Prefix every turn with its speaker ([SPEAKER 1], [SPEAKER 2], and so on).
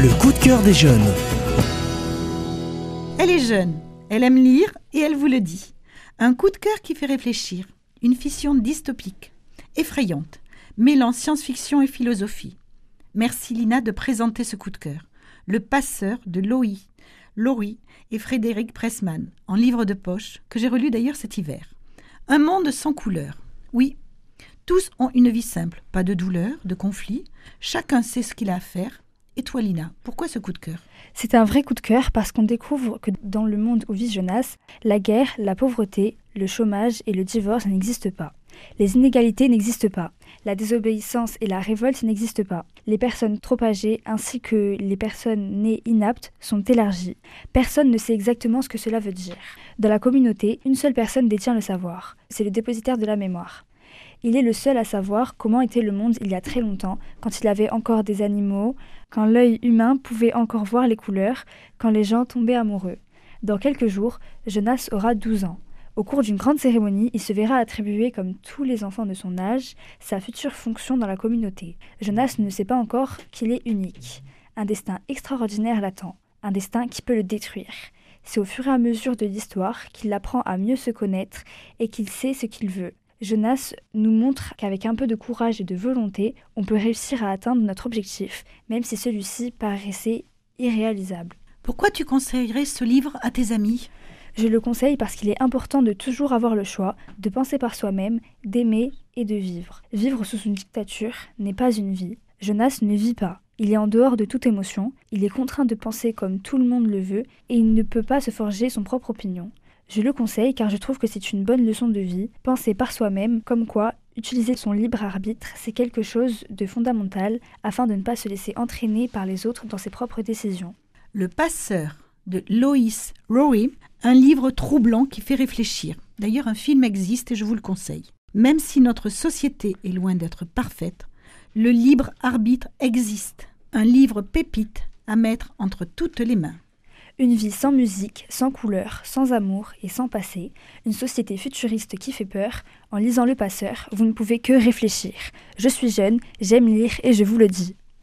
[SPEAKER 1] Le coup de cœur des jeunes.
[SPEAKER 2] Elle est jeune, elle aime lire et elle vous le dit. Un coup de cœur qui fait réfléchir, une fiction dystopique, effrayante, mêlant science-fiction et philosophie. Merci Lina de présenter ce coup de cœur. Le passeur de Loï, Laurie et Frédéric Pressman, en livre de poche, que j'ai relu d'ailleurs cet hiver. Un monde sans couleur. Oui, tous ont une vie simple, pas de douleur, de conflit, chacun sait ce qu'il a à faire. Et toi Lina, pourquoi ce coup de cœur?
[SPEAKER 3] C'est un vrai coup de cœur parce qu'on découvre que dans le monde où vit Jonas, la guerre, la pauvreté, le chômage et le divorce n'existent pas. Les inégalités n'existent pas. La désobéissance et la révolte n'existent pas. Les personnes trop âgées ainsi que les personnes nées inaptes sont élargies. Personne ne sait exactement ce que cela veut dire. Dans la communauté, une seule personne détient le savoir. C'est le dépositaire de la mémoire. Il est le seul à savoir comment était le monde il y a très longtemps, quand il avait encore des animaux, quand l'œil humain pouvait encore voir les couleurs, quand les gens tombaient amoureux. Dans quelques jours, Jonas aura 12 ans. Au cours d'une grande cérémonie, il se verra attribuer, comme tous les enfants de son âge, sa future fonction dans la communauté. Jonas ne sait pas encore qu'il est unique. Un destin extraordinaire l'attend, un destin qui peut le détruire. C'est au fur et à mesure de l'histoire qu'il apprend à mieux se connaître et qu'il sait ce qu'il veut. Jonas nous montre qu'avec un peu de courage et de volonté, on peut réussir à atteindre notre objectif, même si celui-ci paraissait irréalisable.
[SPEAKER 2] Pourquoi tu conseillerais ce livre à tes amis?
[SPEAKER 3] Je le conseille parce qu'il est important de toujours avoir le choix, de penser par soi-même, d'aimer et de vivre. Vivre sous une dictature n'est pas une vie. Jonas ne vit pas. Il est en dehors de toute émotion, il est contraint de penser comme tout le monde le veut, et il ne peut pas se forger son propre opinion. Je le conseille car je trouve que c'est une bonne leçon de vie, penser par soi-même, comme quoi utiliser son libre arbitre, c'est quelque chose de fondamental afin de ne pas se laisser entraîner par les autres dans ses propres décisions.
[SPEAKER 2] Le passeur de Lois Rowe, un livre troublant qui fait réfléchir. D'ailleurs, un film existe et je vous le conseille. Même si notre société est loin d'être parfaite, le libre arbitre existe. Un livre pépite à mettre entre toutes les mains.
[SPEAKER 3] Une vie sans musique, sans couleur, sans amour et sans passé, une société futuriste qui fait peur, en lisant Le Passeur, vous ne pouvez que réfléchir. Je suis jeune, j'aime lire et je vous le dis.